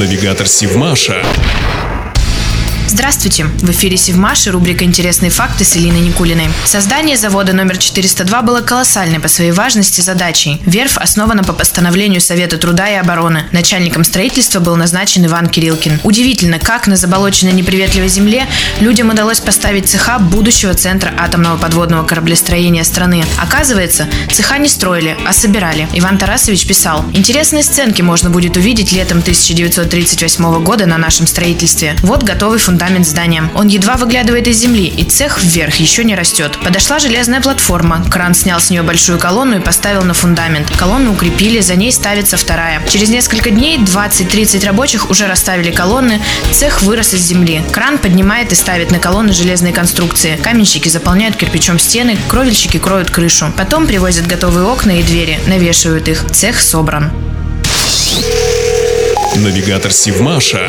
Навигатор Сивмаша. Здравствуйте! В эфире Севмаши, рубрика «Интересные факты» с Элиной Никулиной. Создание завода номер 402 было колоссальной по своей важности задачей. Верфь основана по постановлению Совета труда и обороны. Начальником строительства был назначен Иван Кирилкин. Удивительно, как на заболоченной неприветливой земле людям удалось поставить цеха будущего центра атомного подводного кораблестроения страны. Оказывается, цеха не строили, а собирали. Иван Тарасович писал, «Интересные сценки можно будет увидеть летом 1938 года на нашем строительстве. Вот готовый фундамент здания. Он едва выглядывает из земли, и цех вверх еще не растет. Подошла железная платформа. Кран снял с нее большую колонну и поставил на фундамент. Колонну укрепили, за ней ставится вторая. Через несколько дней 20-30 рабочих уже расставили колонны, цех вырос из земли. Кран поднимает и ставит на колонны железные конструкции. Каменщики заполняют кирпичом стены, кровельщики кроют крышу. Потом привозят готовые окна и двери, навешивают их. Цех собран. Навигатор Сивмаша.